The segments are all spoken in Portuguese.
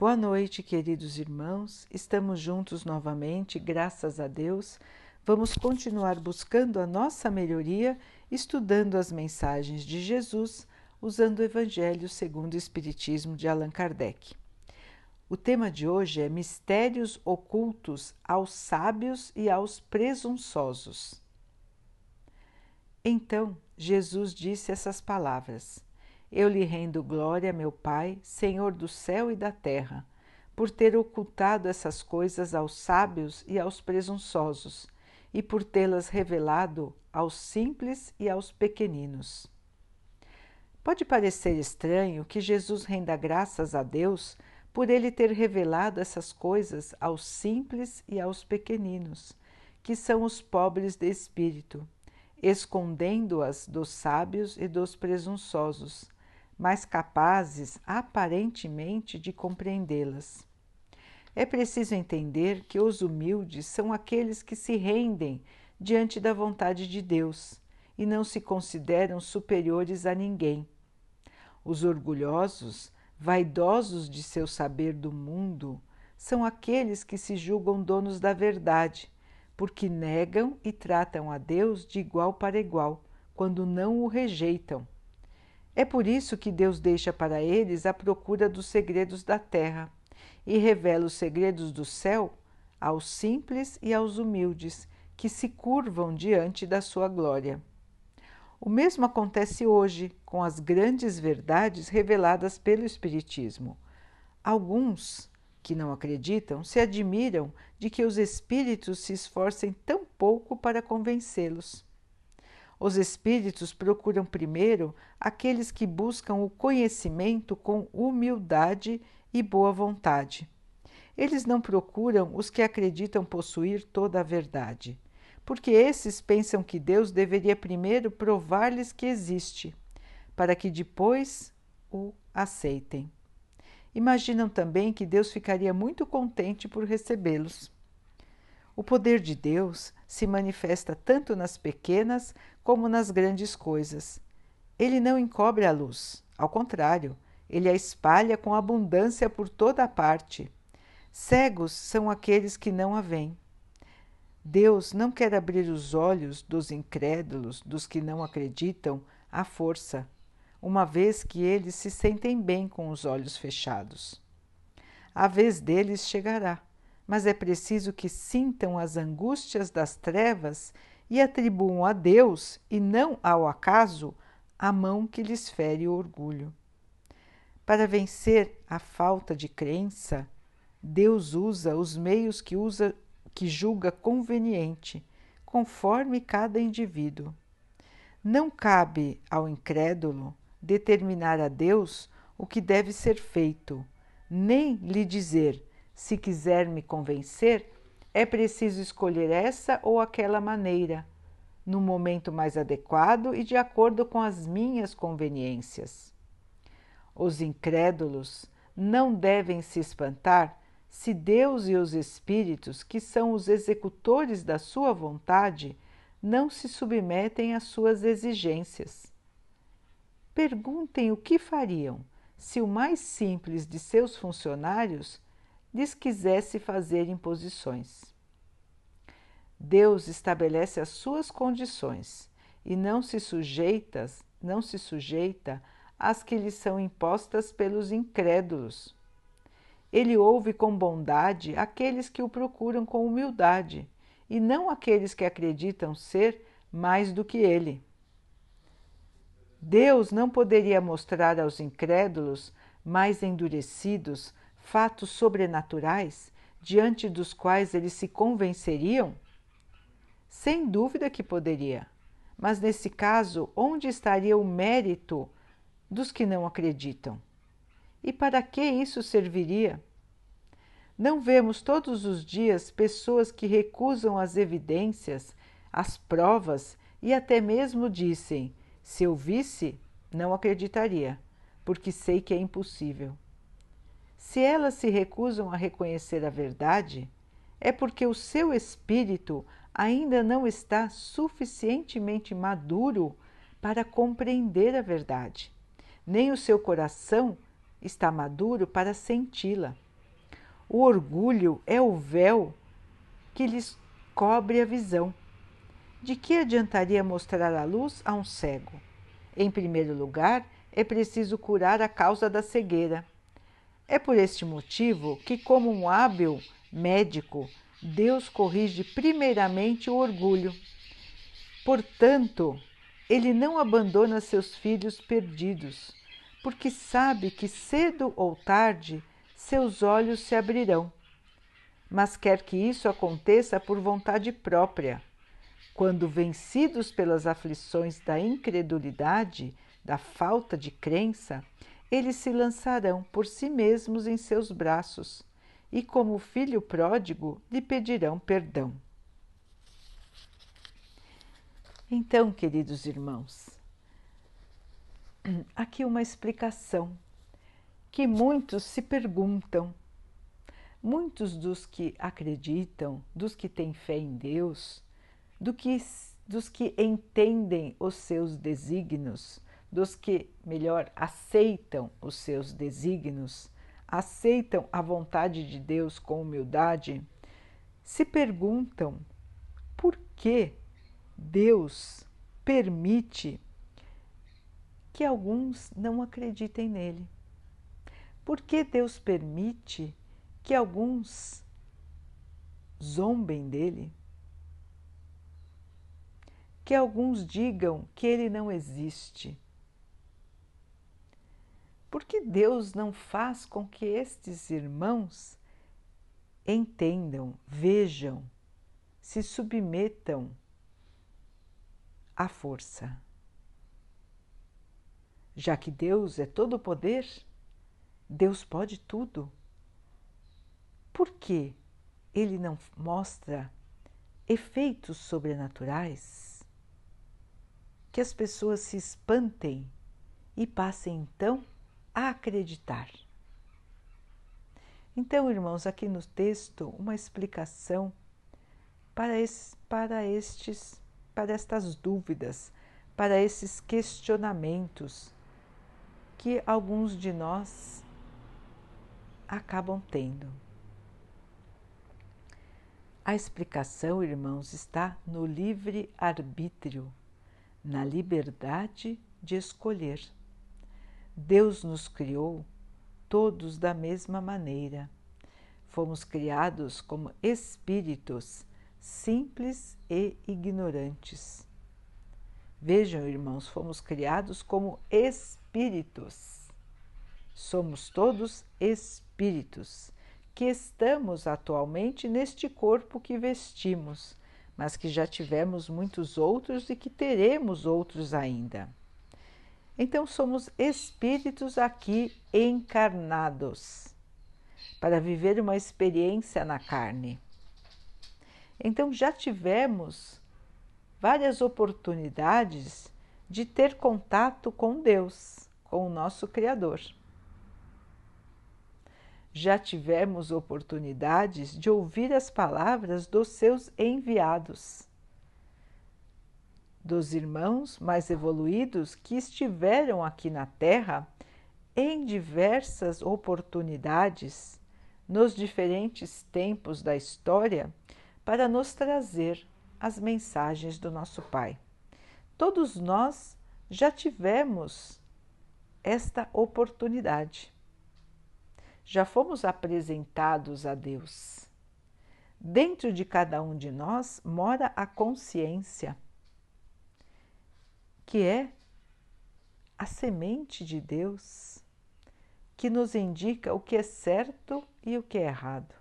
Boa noite, queridos irmãos. Estamos juntos novamente, graças a Deus. Vamos continuar buscando a nossa melhoria, estudando as mensagens de Jesus, usando o Evangelho segundo o Espiritismo de Allan Kardec. O tema de hoje é Mistérios ocultos aos sábios e aos presunçosos. Então, Jesus disse essas palavras. Eu lhe rendo glória, meu Pai, Senhor do céu e da terra, por ter ocultado essas coisas aos sábios e aos presunçosos, e por tê-las revelado aos simples e aos pequeninos. Pode parecer estranho que Jesus renda graças a Deus por ele ter revelado essas coisas aos simples e aos pequeninos, que são os pobres de espírito, escondendo-as dos sábios e dos presunçosos mais capazes aparentemente de compreendê-las. É preciso entender que os humildes são aqueles que se rendem diante da vontade de Deus e não se consideram superiores a ninguém. Os orgulhosos, vaidosos de seu saber do mundo, são aqueles que se julgam donos da verdade, porque negam e tratam a Deus de igual para igual, quando não o rejeitam é por isso que Deus deixa para eles a procura dos segredos da terra e revela os segredos do céu aos simples e aos humildes que se curvam diante da sua glória. O mesmo acontece hoje com as grandes verdades reveladas pelo Espiritismo. Alguns que não acreditam se admiram de que os espíritos se esforcem tão pouco para convencê-los. Os espíritos procuram primeiro aqueles que buscam o conhecimento com humildade e boa vontade. Eles não procuram os que acreditam possuir toda a verdade, porque esses pensam que Deus deveria primeiro provar-lhes que existe, para que depois o aceitem. Imaginam também que Deus ficaria muito contente por recebê-los. O poder de Deus se manifesta tanto nas pequenas como nas grandes coisas. Ele não encobre a luz, ao contrário, ele a espalha com abundância por toda a parte. Cegos são aqueles que não a veem. Deus não quer abrir os olhos dos incrédulos, dos que não acreditam, à força, uma vez que eles se sentem bem com os olhos fechados. A vez deles chegará mas é preciso que sintam as angústias das trevas e atribuam a Deus e não ao acaso a mão que lhes fere o orgulho. Para vencer a falta de crença, Deus usa os meios que usa que julga conveniente, conforme cada indivíduo. Não cabe ao incrédulo determinar a Deus o que deve ser feito, nem lhe dizer se quiser me convencer, é preciso escolher essa ou aquela maneira, no momento mais adequado e de acordo com as minhas conveniências. Os incrédulos não devem se espantar se Deus e os Espíritos, que são os executores da sua vontade, não se submetem às suas exigências. Perguntem o que fariam se o mais simples de seus funcionários lhes quisesse fazer imposições. Deus estabelece as suas condições e não se sujeita, não se sujeita às que lhe são impostas pelos incrédulos. Ele ouve com bondade aqueles que o procuram com humildade e não aqueles que acreditam ser mais do que ele. Deus não poderia mostrar aos incrédulos mais endurecidos fatos sobrenaturais diante dos quais eles se convenceriam? Sem dúvida que poderia, mas nesse caso, onde estaria o mérito dos que não acreditam? E para que isso serviria? Não vemos todos os dias pessoas que recusam as evidências, as provas e até mesmo dizem: se eu visse, não acreditaria, porque sei que é impossível. Se elas se recusam a reconhecer a verdade, é porque o seu espírito ainda não está suficientemente maduro para compreender a verdade, nem o seu coração está maduro para senti-la. O orgulho é o véu que lhes cobre a visão. De que adiantaria mostrar a luz a um cego? Em primeiro lugar, é preciso curar a causa da cegueira. É por este motivo que, como um hábil médico, Deus corrige primeiramente o orgulho. Portanto, ele não abandona seus filhos perdidos, porque sabe que cedo ou tarde seus olhos se abrirão. Mas quer que isso aconteça por vontade própria. Quando vencidos pelas aflições da incredulidade, da falta de crença, eles se lançarão por si mesmos em seus braços e, como filho pródigo, lhe pedirão perdão. Então, queridos irmãos, aqui uma explicação que muitos se perguntam. Muitos dos que acreditam, dos que têm fé em Deus, do que, dos que entendem os seus desígnios, dos que, melhor, aceitam os seus desígnios, aceitam a vontade de Deus com humildade, se perguntam por que Deus permite que alguns não acreditem nele. Por que Deus permite que alguns zombem dele? Que alguns digam que ele não existe? Por que Deus não faz com que estes irmãos entendam, vejam, se submetam à força? Já que Deus é todo poder, Deus pode tudo. Por que ele não mostra efeitos sobrenaturais? Que as pessoas se espantem e passem então acreditar. Então, irmãos, aqui no texto, uma explicação para, esse, para estes, para estas dúvidas, para esses questionamentos que alguns de nós acabam tendo. A explicação, irmãos, está no livre-arbítrio, na liberdade de escolher. Deus nos criou todos da mesma maneira. Fomos criados como espíritos simples e ignorantes. Vejam, irmãos, fomos criados como espíritos. Somos todos espíritos que estamos atualmente neste corpo que vestimos, mas que já tivemos muitos outros e que teremos outros ainda. Então, somos espíritos aqui encarnados para viver uma experiência na carne. Então, já tivemos várias oportunidades de ter contato com Deus, com o nosso Criador. Já tivemos oportunidades de ouvir as palavras dos seus enviados, dos irmãos mais evoluídos que estiveram aqui na Terra em diversas oportunidades nos diferentes tempos da história para nos trazer as mensagens do nosso Pai. Todos nós já tivemos esta oportunidade. Já fomos apresentados a Deus. Dentro de cada um de nós mora a consciência, que é a semente de Deus, que nos indica o que é certo e o que é errado.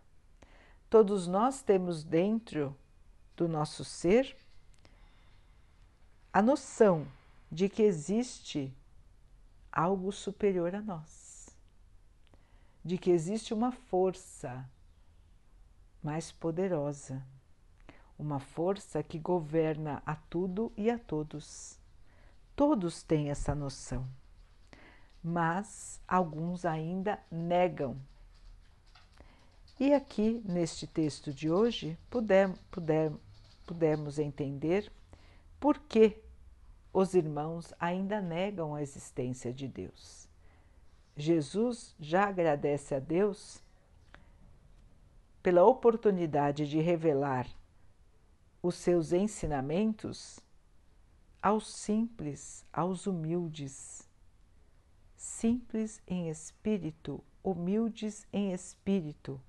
Todos nós temos dentro do nosso ser a noção de que existe algo superior a nós, de que existe uma força mais poderosa, uma força que governa a tudo e a todos. Todos têm essa noção, mas alguns ainda negam e aqui neste texto de hoje puder, puder, pudemos entender por que os irmãos ainda negam a existência de Deus. Jesus já agradece a Deus pela oportunidade de revelar os seus ensinamentos aos simples, aos humildes, simples em espírito, humildes em espírito,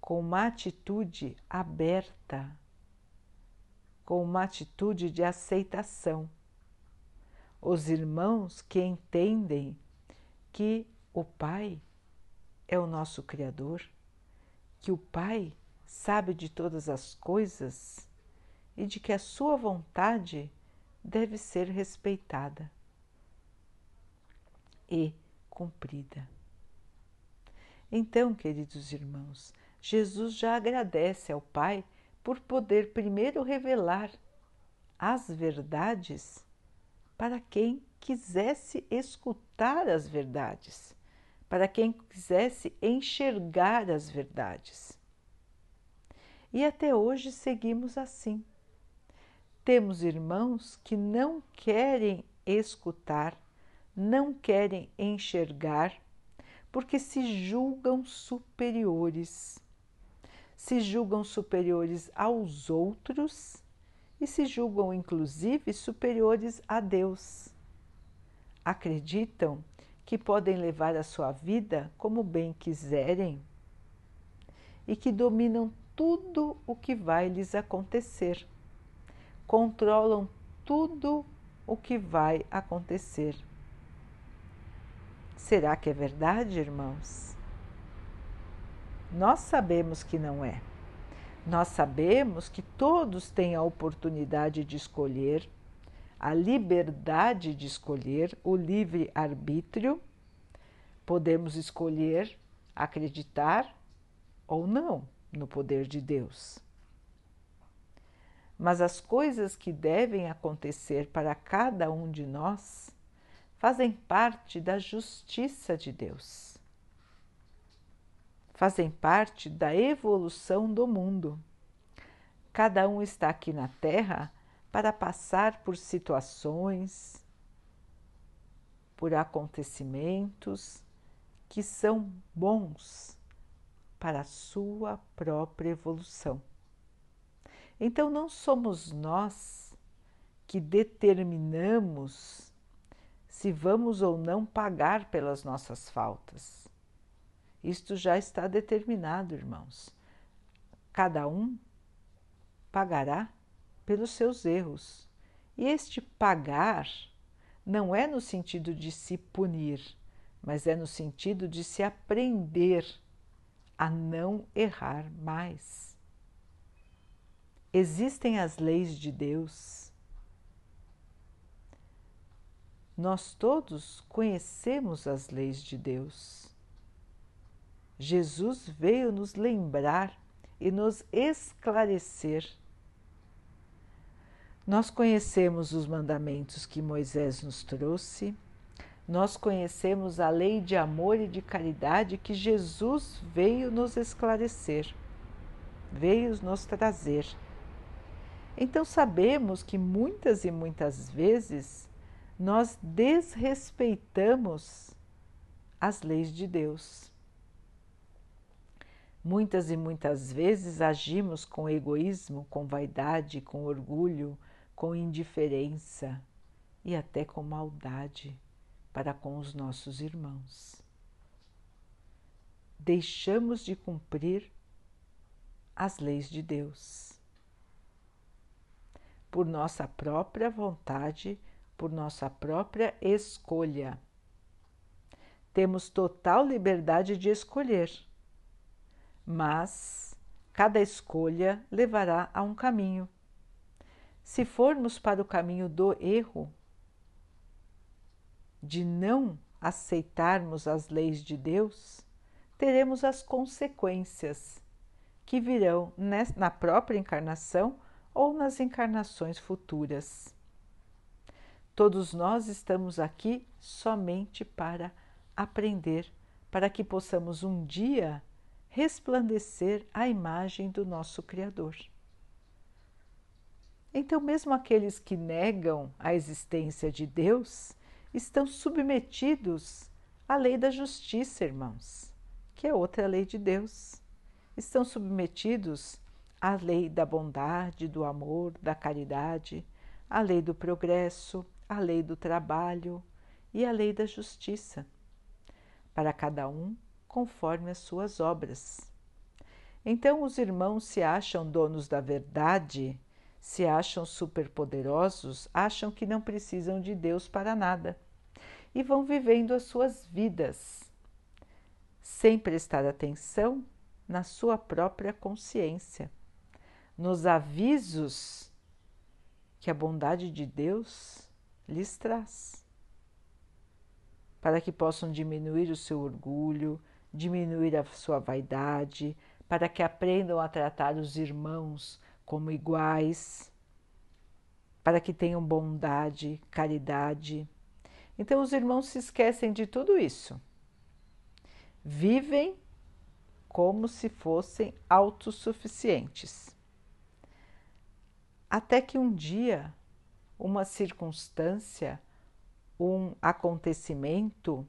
com uma atitude aberta, com uma atitude de aceitação. Os irmãos que entendem que o Pai é o nosso Criador, que o Pai sabe de todas as coisas e de que a sua vontade deve ser respeitada e cumprida. Então, queridos irmãos, Jesus já agradece ao Pai por poder primeiro revelar as verdades para quem quisesse escutar as verdades, para quem quisesse enxergar as verdades. E até hoje seguimos assim temos irmãos que não querem escutar, não querem enxergar, porque se julgam superiores. Se julgam superiores aos outros e se julgam, inclusive, superiores a Deus. Acreditam que podem levar a sua vida como bem quiserem e que dominam tudo o que vai lhes acontecer controlam tudo o que vai acontecer. Será que é verdade, irmãos? Nós sabemos que não é. Nós sabemos que todos têm a oportunidade de escolher, a liberdade de escolher, o livre-arbítrio. Podemos escolher acreditar ou não no poder de Deus mas as coisas que devem acontecer para cada um de nós fazem parte da justiça de Deus. Fazem parte da evolução do mundo. Cada um está aqui na Terra para passar por situações, por acontecimentos que são bons para a sua própria evolução. Então, não somos nós que determinamos se vamos ou não pagar pelas nossas faltas. Isto já está determinado, irmãos. Cada um pagará pelos seus erros. E este pagar não é no sentido de se punir, mas é no sentido de se aprender a não errar mais. Existem as leis de Deus. Nós todos conhecemos as leis de Deus. Jesus veio nos lembrar e nos esclarecer. Nós conhecemos os mandamentos que Moisés nos trouxe, nós conhecemos a lei de amor e de caridade que Jesus veio nos esclarecer, veio nos trazer. Então sabemos que muitas e muitas vezes nós desrespeitamos as leis de Deus. Muitas e muitas vezes agimos com egoísmo, com vaidade, com orgulho, com indiferença e até com maldade para com os nossos irmãos. Deixamos de cumprir as leis de Deus por nossa própria vontade, por nossa própria escolha. Temos total liberdade de escolher, mas cada escolha levará a um caminho. Se formos para o caminho do erro, de não aceitarmos as leis de Deus, teremos as consequências que virão na própria encarnação ou nas encarnações futuras. Todos nós estamos aqui somente para aprender, para que possamos um dia resplandecer a imagem do nosso Criador. Então, mesmo aqueles que negam a existência de Deus estão submetidos à lei da justiça, irmãos, que é outra lei de Deus, estão submetidos à lei da bondade, do amor, da caridade, à lei do progresso, à lei do trabalho e à lei da justiça, para cada um conforme as suas obras. Então os irmãos se acham donos da verdade, se acham superpoderosos, acham que não precisam de Deus para nada e vão vivendo as suas vidas sem prestar atenção na sua própria consciência, nos avisos que a bondade de Deus lhes traz, para que possam diminuir o seu orgulho, diminuir a sua vaidade, para que aprendam a tratar os irmãos como iguais, para que tenham bondade, caridade. Então, os irmãos se esquecem de tudo isso. Vivem como se fossem autossuficientes. Até que um dia, uma circunstância, um acontecimento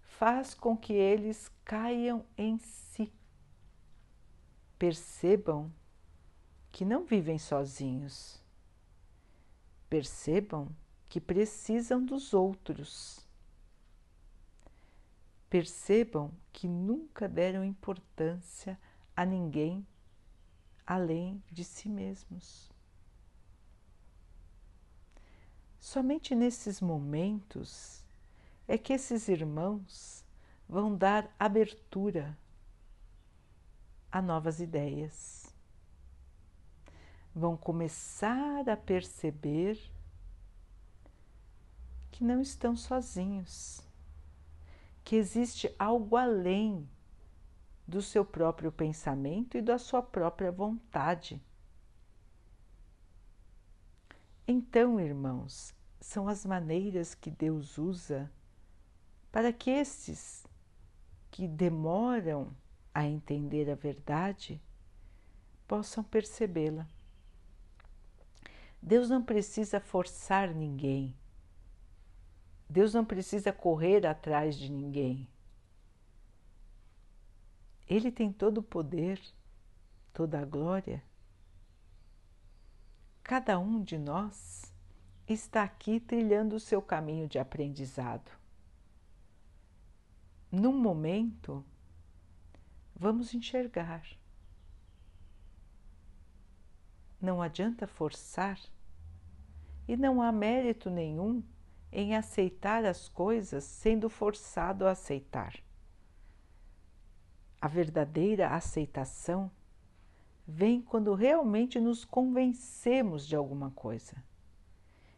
faz com que eles caiam em si. Percebam que não vivem sozinhos. Percebam que precisam dos outros. Percebam que nunca deram importância a ninguém além de si mesmos. Somente nesses momentos é que esses irmãos vão dar abertura a novas ideias. Vão começar a perceber que não estão sozinhos, que existe algo além do seu próprio pensamento e da sua própria vontade. Então, irmãos, são as maneiras que Deus usa para que estes que demoram a entender a verdade possam percebê-la. Deus não precisa forçar ninguém. Deus não precisa correr atrás de ninguém. Ele tem todo o poder, toda a glória. Cada um de nós está aqui trilhando o seu caminho de aprendizado. Num momento, vamos enxergar. Não adianta forçar e não há mérito nenhum em aceitar as coisas sendo forçado a aceitar. A verdadeira aceitação vem quando realmente nos convencemos de alguma coisa.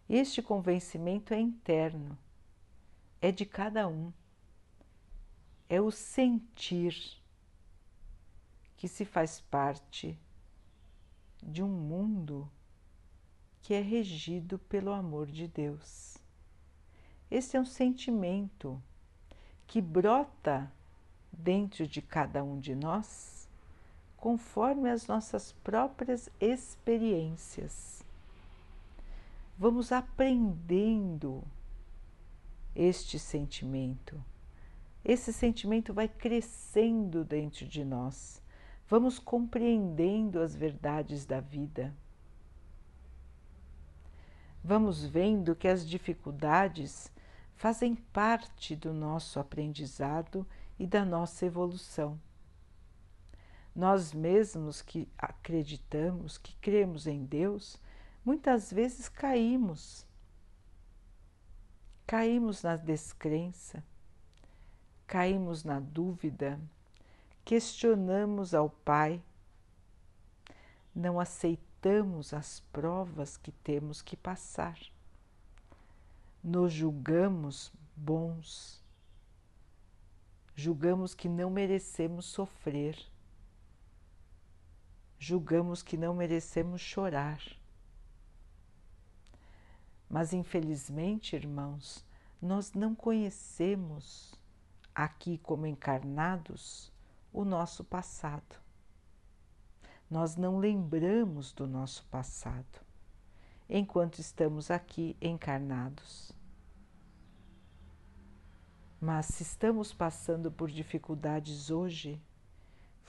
Este convencimento é interno, é de cada um é o sentir que se faz parte de um mundo que é regido pelo amor de Deus. Esse é um sentimento que brota dentro de cada um de nós conforme as nossas próprias experiências. Vamos aprendendo este sentimento esse sentimento vai crescendo dentro de nós. Vamos compreendendo as verdades da vida. Vamos vendo que as dificuldades fazem parte do nosso aprendizado e da nossa evolução. Nós mesmos que acreditamos, que cremos em Deus, muitas vezes caímos. Caímos na descrença, caímos na dúvida, questionamos ao Pai, não aceitamos as provas que temos que passar, nos julgamos bons, julgamos que não merecemos sofrer, julgamos que não merecemos chorar. Mas infelizmente, irmãos, nós não conhecemos aqui como encarnados, o nosso passado. Nós não lembramos do nosso passado enquanto estamos aqui encarnados. Mas se estamos passando por dificuldades hoje,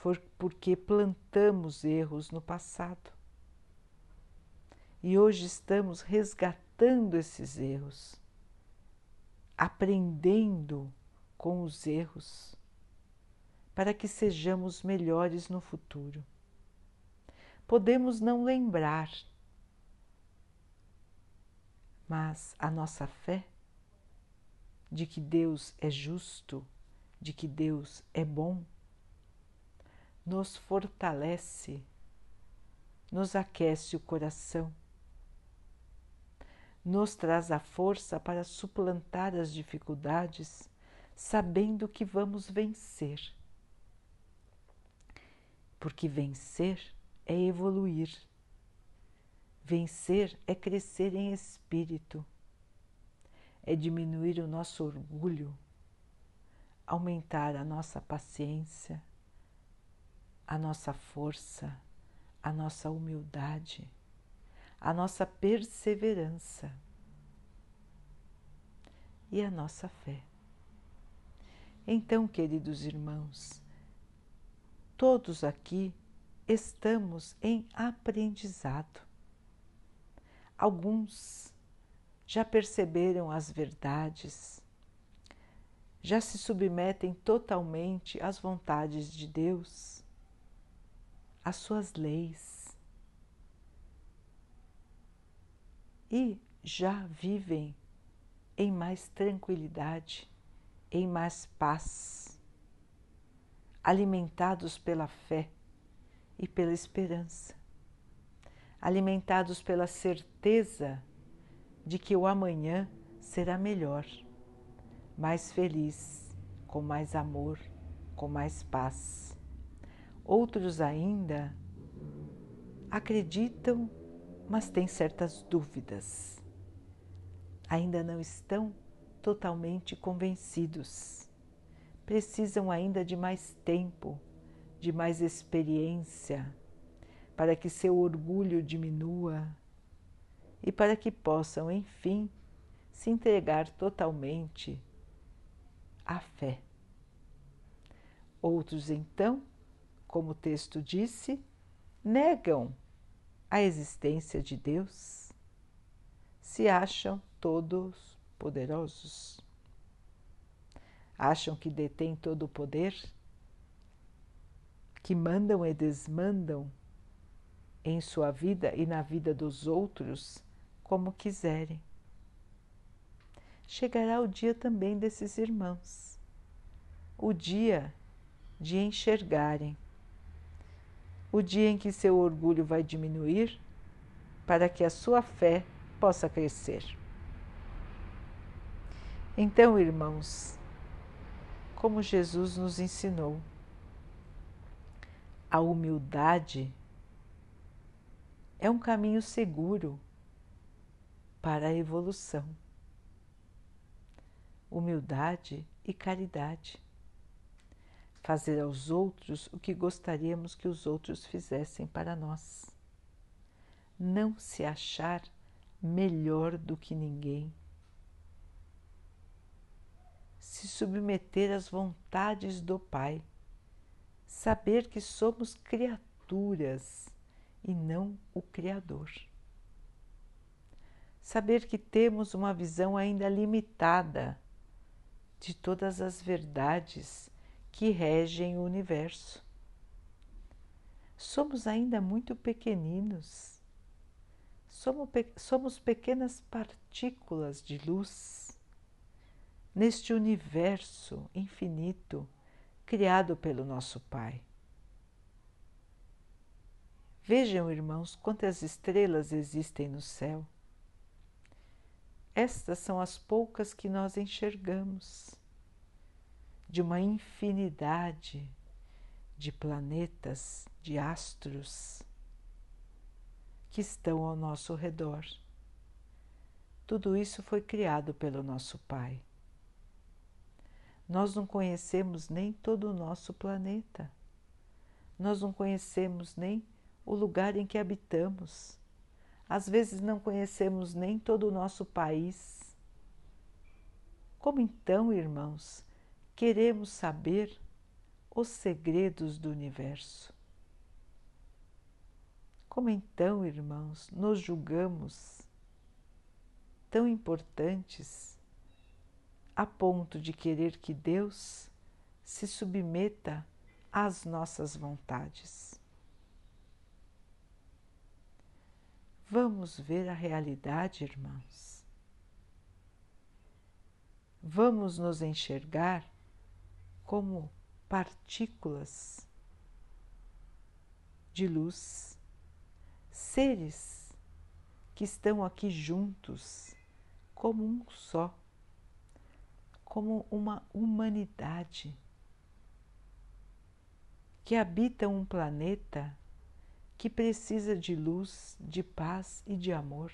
foi porque plantamos erros no passado. E hoje estamos resgatando esses erros, aprendendo com os erros, para que sejamos melhores no futuro. Podemos não lembrar, mas a nossa fé de que Deus é justo, de que Deus é bom, nos fortalece, nos aquece o coração, nos traz a força para suplantar as dificuldades, sabendo que vamos vencer. Porque vencer é evoluir, vencer é crescer em espírito. É diminuir o nosso orgulho, aumentar a nossa paciência, a nossa força, a nossa humildade, a nossa perseverança e a nossa fé. Então, queridos irmãos, todos aqui estamos em aprendizado. Alguns já perceberam as verdades, já se submetem totalmente às vontades de Deus, às suas leis e já vivem em mais tranquilidade, em mais paz, alimentados pela fé e pela esperança, alimentados pela certeza de que o amanhã será melhor, mais feliz, com mais amor, com mais paz. Outros ainda acreditam, mas têm certas dúvidas. Ainda não estão totalmente convencidos. Precisam ainda de mais tempo, de mais experiência, para que seu orgulho diminua e para que possam, enfim, se entregar totalmente à fé. Outros, então, como o texto disse, negam a existência de Deus, se acham todos poderosos. Acham que detêm todo o poder, que mandam e desmandam em sua vida e na vida dos outros como quiserem. Chegará o dia também desses irmãos, o dia de enxergarem, o dia em que seu orgulho vai diminuir para que a sua fé possa crescer. Então, irmãos, como Jesus nos ensinou, a humildade é um caminho seguro para a evolução. Humildade e caridade. Fazer aos outros o que gostaríamos que os outros fizessem para nós. Não se achar melhor do que ninguém. Se submeter às vontades do Pai. Saber que somos criaturas e não o Criador saber que temos uma visão ainda limitada de todas as verdades que regem o universo. Somos ainda muito pequeninos, somos, pequenas partículas de luz neste universo infinito criado pelo nosso Pai. Vejam, irmãos, quantas estrelas existem no céu. Estas são as poucas que nós enxergamos, de uma infinidade de planetas, de astros que estão ao nosso redor. Tudo isso foi criado pelo nosso Pai. Nós não conhecemos nem todo o nosso planeta, nós não conhecemos nem o lugar em que habitamos às vezes não conhecemos nem todo o nosso país. Como então, irmãos, queremos saber os segredos do universo. Como então, irmãos, nos julgamos tão importantes a ponto de querer que Deus se submeta às nossas vontades? Vamos ver a realidade, irmãos. Vamos nos enxergar como partículas de luz, seres que estão aqui juntos como um só, como uma humanidade que habita um planeta que precisa de luz, de paz e de amor.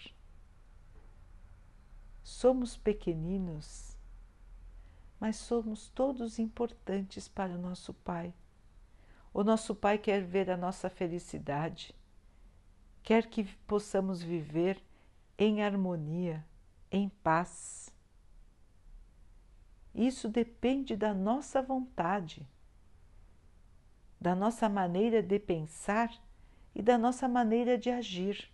Somos pequeninos mas somos todos importantes para o nosso Pai. O nosso Pai quer ver a nossa felicidade, quer que possamos viver em harmonia, em paz. Isso depende da nossa vontade, da nossa maneira de pensar e da nossa maneira de agir.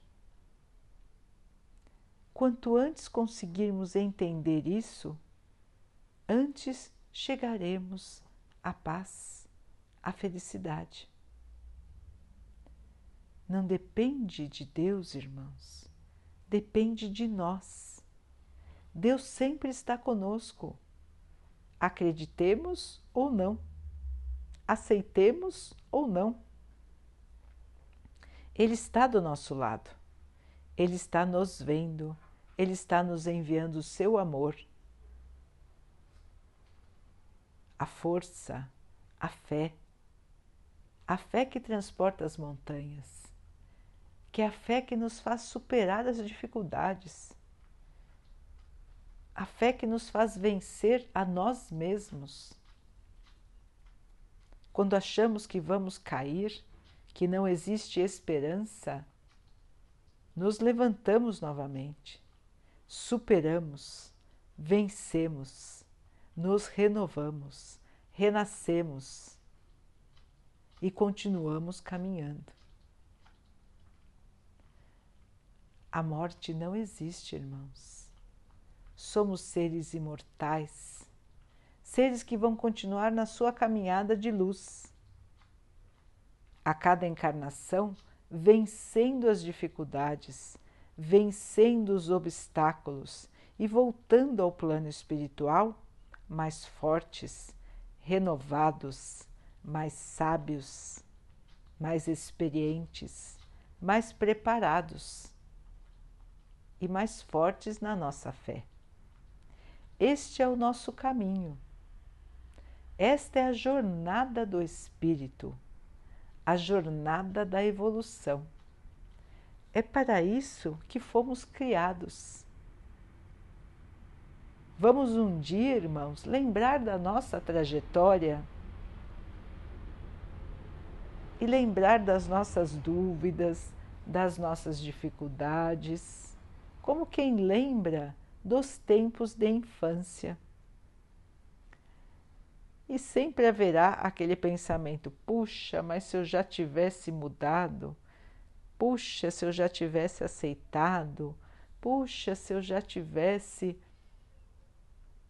Quanto antes conseguirmos entender isso, antes chegaremos à paz, à felicidade. Não depende de Deus, irmãos, depende de nós. Deus sempre está conosco, acreditemos ou não, aceitemos ou não. Ele está do nosso lado, ele está nos vendo, ele está nos enviando o seu amor a força, a fé, a fé que transporta as montanhas, que é a fé que nos faz superar as dificuldades, a fé que nos faz vencer a nós mesmos. Quando achamos que vamos cair, que não existe esperança, nos levantamos novamente, superamos, vencemos nos renovamos, renascemos e continuamos caminhando. A morte não existe, irmãos. Somos seres imortais, seres que vão continuar na sua caminhada de luz. A cada encarnação, vencendo as dificuldades, vencendo os obstáculos e voltando ao plano espiritual mais fortes, renovados, mais sábios, mais experientes, mais preparados e mais fortes na nossa fé. Este é o nosso caminho. Esta é a jornada do Espírito, a jornada da evolução. É para isso que fomos criados Vamos um dia, irmãos, lembrar da nossa trajetória e lembrar das nossas dúvidas, das nossas dificuldades, como quem lembra dos tempos de infância. E sempre haverá aquele pensamento: puxa, mas se eu já tivesse mudado, puxa, se eu já tivesse aceitado, puxa, se eu já tivesse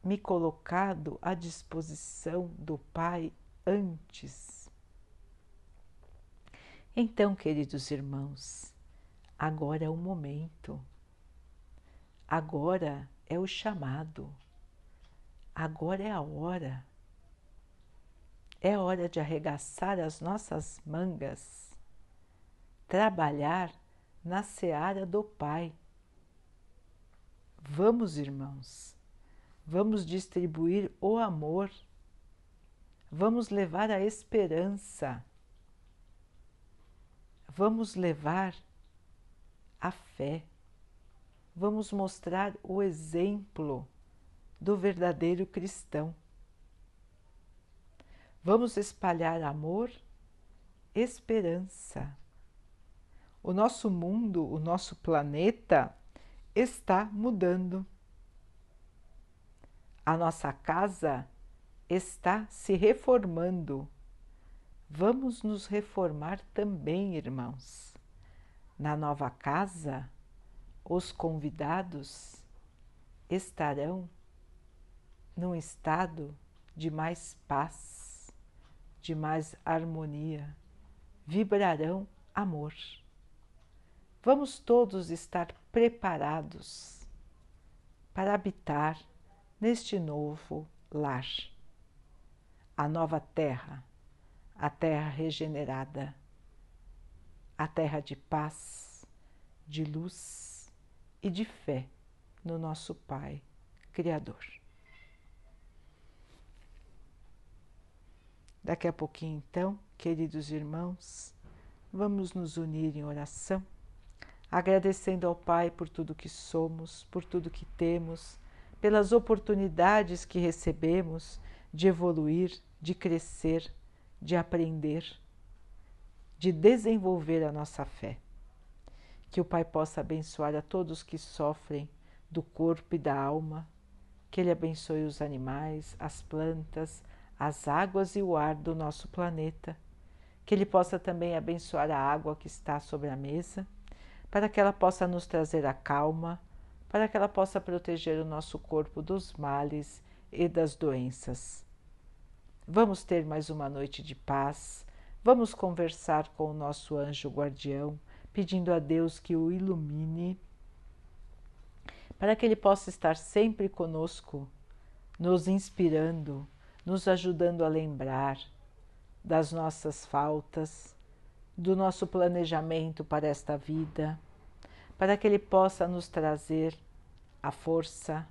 me colocado à disposição do Pai antes. Então, queridos irmãos, agora é o momento, agora é o chamado, agora é a hora. É hora de arregaçar as nossas mangas, trabalhar na seara do Pai. Vamos, irmãos, Vamos distribuir o amor, vamos levar a esperança, vamos levar a fé, vamos mostrar o exemplo do verdadeiro cristão. Vamos espalhar amor, esperança. O nosso mundo, o nosso planeta está mudando a nossa casa está se reformando, vamos nos reformar também, irmãos. Na nova casa, os convidados estarão num estado de mais paz, de mais harmonia, vibrarão amor. Vamos todos estar preparados para habitar neste novo lar, a nova terra, a terra regenerada, a terra de paz, de luz e de fé no nosso Pai Criador. Daqui a pouquinho, então, queridos irmãos, vamos nos unir em oração, agradecendo ao Pai por tudo que somos, por tudo que temos, pelas oportunidades que recebemos de evoluir, de crescer, de aprender, de desenvolver a nossa fé. Que o Pai possa abençoar a todos que sofrem do corpo e da alma, que Ele abençoe os animais, as plantas, as águas e o ar do nosso planeta, que Ele possa também abençoar a água que está sobre a mesa, para que ela possa nos trazer a calma, para que ela possa proteger o nosso corpo dos males e das doenças. Vamos ter mais uma noite de paz, vamos conversar com o nosso anjo guardião, pedindo a Deus que o ilumine, para que ele possa estar sempre conosco, nos inspirando nos ajudando a lembrar das nossas faltas, do nosso planejamento para esta vida, para que Ele possa nos trazer a força,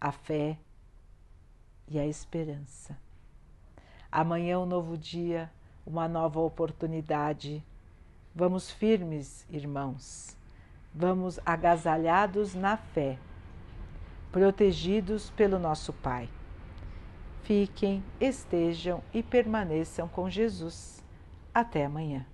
a fé e a esperança. Amanhã, um novo dia, uma nova oportunidade. Vamos firmes, irmãos, vamos agasalhados na fé, protegidos pelo nosso Pai. Fiquem, estejam e permaneçam com Jesus. Até amanhã.